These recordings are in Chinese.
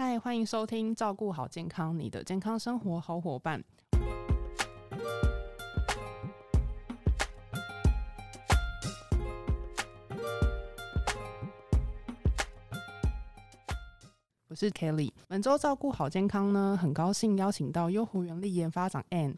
嗨，欢迎收听《照顾好健康》，你的健康生活好伙伴。我是 Kelly，本周照顾好健康呢，很高兴邀请到优活原力研发长 Anne。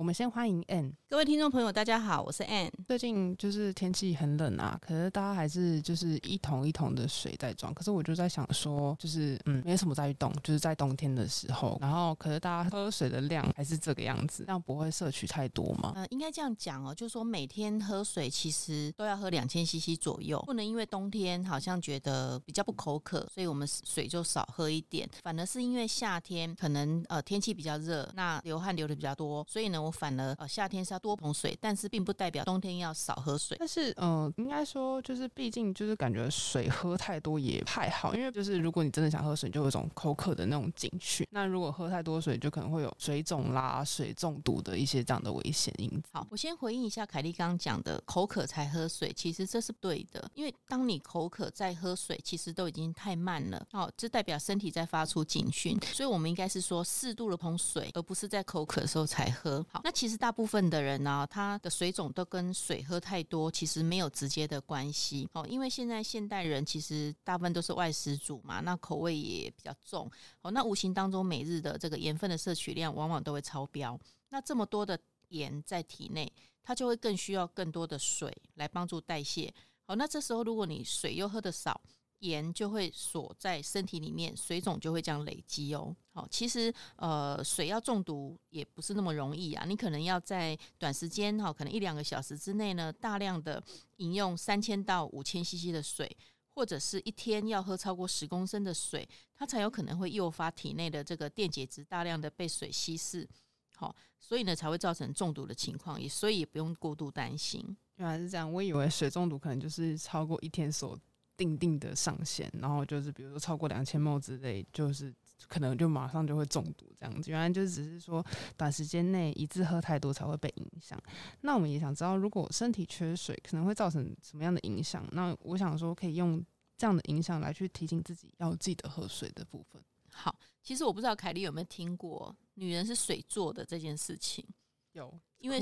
我们先欢迎 Anne。各位听众朋友，大家好，我是 Anne。最近就是天气很冷啊，可是大家还是就是一桶一桶的水在装。可是我就在想说，就是嗯，没什么在动，就是在冬天的时候，然后可是大家喝水的量还是这个样子，这样不会摄取太多吗？呃，应该这样讲哦，就是说每天喝水其实都要喝两千 CC 左右，不能因为冬天好像觉得比较不口渴，所以我们水就少喝一点。反而是因为夏天可能呃天气比较热，那流汗流的比较多，所以呢，我反而呃夏天是要多捧水，但是并不代表冬天要少喝水。但是嗯，应该说就是毕竟就是感觉水喝太多也不太好，因为就是如果你真的想喝水，就有一种口渴的那种警讯。那如果喝太多水，就可能会有水肿啦、水中毒的一些这样的危险因子。好，我先回应一下凯莉刚刚讲的口渴才喝水，其实这是对的，因为当你口渴再喝水，其实都已经太慢了。哦，这代表身体在发出警讯，所以我们应该是说适度的捧水，而不是在口渴的时候才喝。好，那其实大部分的人呢，他的水肿都跟水喝太多其实没有直接的关系。哦，因为现在现代人其实大部分都是外食主嘛，那口味也比较重。哦，那无形当中每日的这个盐分的摄取量往往都会超标。那这么多的盐在体内，它就会更需要更多的水来帮助代谢。好，那这时候如果你水又喝的少，盐就会锁在身体里面，水肿就会这样累积哦。好，其实呃，水要中毒也不是那么容易啊。你可能要在短时间哈，可能一两个小时之内呢，大量的饮用三千到五千 CC 的水，或者是一天要喝超过十公升的水，它才有可能会诱发体内的这个电解质大量的被水稀释。好，所以呢才会造成中毒的情况，也所以也不用过度担心。原来是这样，我以为水中毒可能就是超过一天所定定的上限，然后就是比如说超过两千毫之类，就是可能就马上就会中毒这样子。原来就只是说短时间内一次喝太多才会被影响。那我们也想知道，如果身体缺水，可能会造成什么样的影响？那我想说，可以用这样的影响来去提醒自己要记得喝水的部分。好，其实我不知道凯莉有没有听过女人是水做的这件事情。有，因为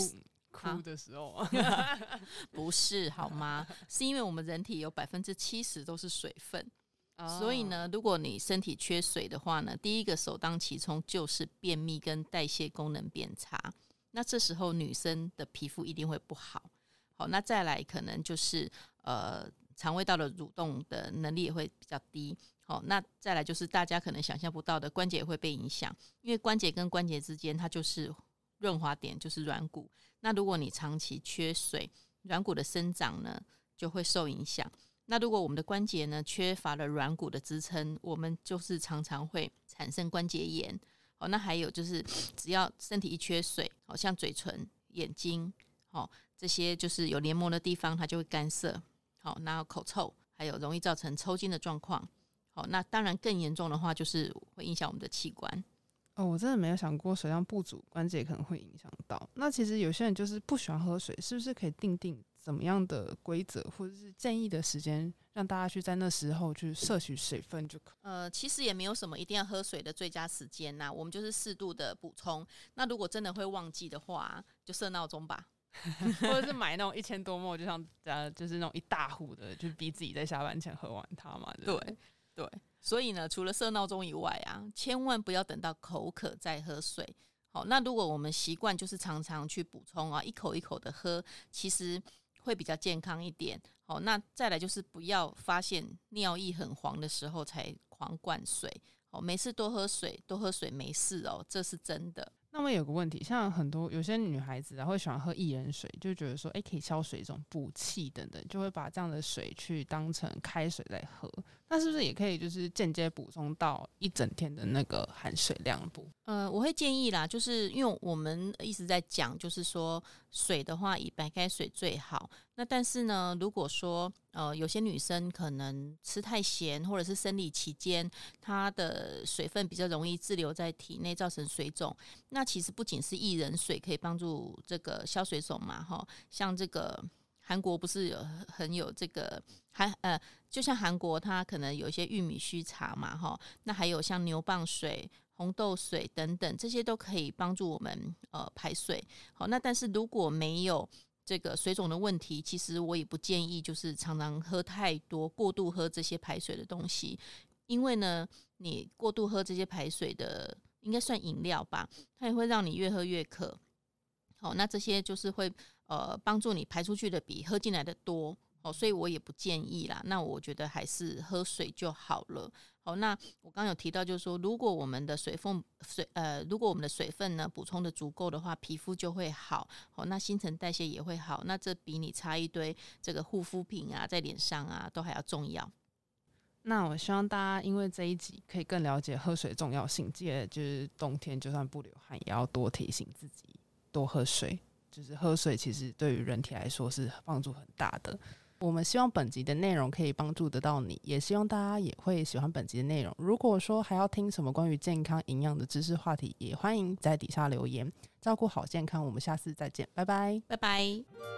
哭的时候啊，不是好吗？是因为我们人体有百分之七十都是水分，所以呢，如果你身体缺水的话呢，第一个首当其冲就是便秘跟代谢功能变差。那这时候女生的皮肤一定会不好。好，那再来可能就是呃，肠胃道的蠕动的能力也会比较低。好，那再来就是大家可能想象不到的关节也会被影响，因为关节跟关节之间它就是润滑点，就是软骨。那如果你长期缺水，软骨的生长呢就会受影响。那如果我们的关节呢缺乏了软骨的支撑，我们就是常常会产生关节炎。好，那还有就是只要身体一缺水，好像嘴唇、眼睛，好这些就是有黏膜的地方，它就会干涩。好，那口臭，还有容易造成抽筋的状况。好，那当然更严重的话，就是会影响我们的器官。哦，我真的没有想过水量不足，关节可能会影响到。那其实有些人就是不喜欢喝水，是不是可以定定怎么样的规则，或者是建议的时间，让大家去在那时候去摄取水分就可？呃，其实也没有什么一定要喝水的最佳时间呐，我们就是适度的补充。那如果真的会忘记的话，就设闹钟吧，或者是买那种一千多沫，就像呃，就是那种一大壶的，就逼自己在下班前喝完它嘛。对。对，所以呢，除了设闹钟以外啊，千万不要等到口渴再喝水。好，那如果我们习惯就是常常去补充啊，一口一口的喝，其实会比较健康一点。好，那再来就是不要发现尿液很黄的时候才狂灌水。好，没事多喝水，多喝水没事哦，这是真的。那么有个问题，像很多有些女孩子啊，会喜欢喝薏仁水，就觉得说，哎，可以消水肿、补气等等，就会把这样的水去当成开水在喝。那是不是也可以就是间接补充到一整天的那个含水量不？呃，我会建议啦，就是因为我们一直在讲，就是说水的话以白开水最好。那但是呢，如果说呃有些女生可能吃太咸，或者是生理期间她的水分比较容易滞留在体内，造成水肿。那其实不仅是薏仁水可以帮助这个消水肿嘛，哈，像这个。韩国不是有很有这个韩呃，就像韩国它可能有一些玉米须茶嘛，哈，那还有像牛蒡水、红豆水等等，这些都可以帮助我们呃排水。好，那但是如果没有这个水肿的问题，其实我也不建议就是常常喝太多、过度喝这些排水的东西，因为呢，你过度喝这些排水的，应该算饮料吧，它也会让你越喝越渴。好，那这些就是会呃帮助你排出去的比喝进来的多。哦，所以我也不建议啦。那我觉得还是喝水就好了。好，那我刚有提到，就是说，如果我们的水分水呃，如果我们的水分呢补充的足够的话，皮肤就会好。好，那新陈代谢也会好。那这比你擦一堆这个护肤品啊，在脸上啊，都还要重要。那我希望大家因为这一集可以更了解喝水重要性，记得就是冬天就算不流汗，也要多提醒自己多喝水。就是喝水其实对于人体来说是帮助很大的。我们希望本集的内容可以帮助得到你，也希望大家也会喜欢本集的内容。如果说还要听什么关于健康营养的知识话题，也欢迎在底下留言。照顾好健康，我们下次再见，拜拜，拜拜。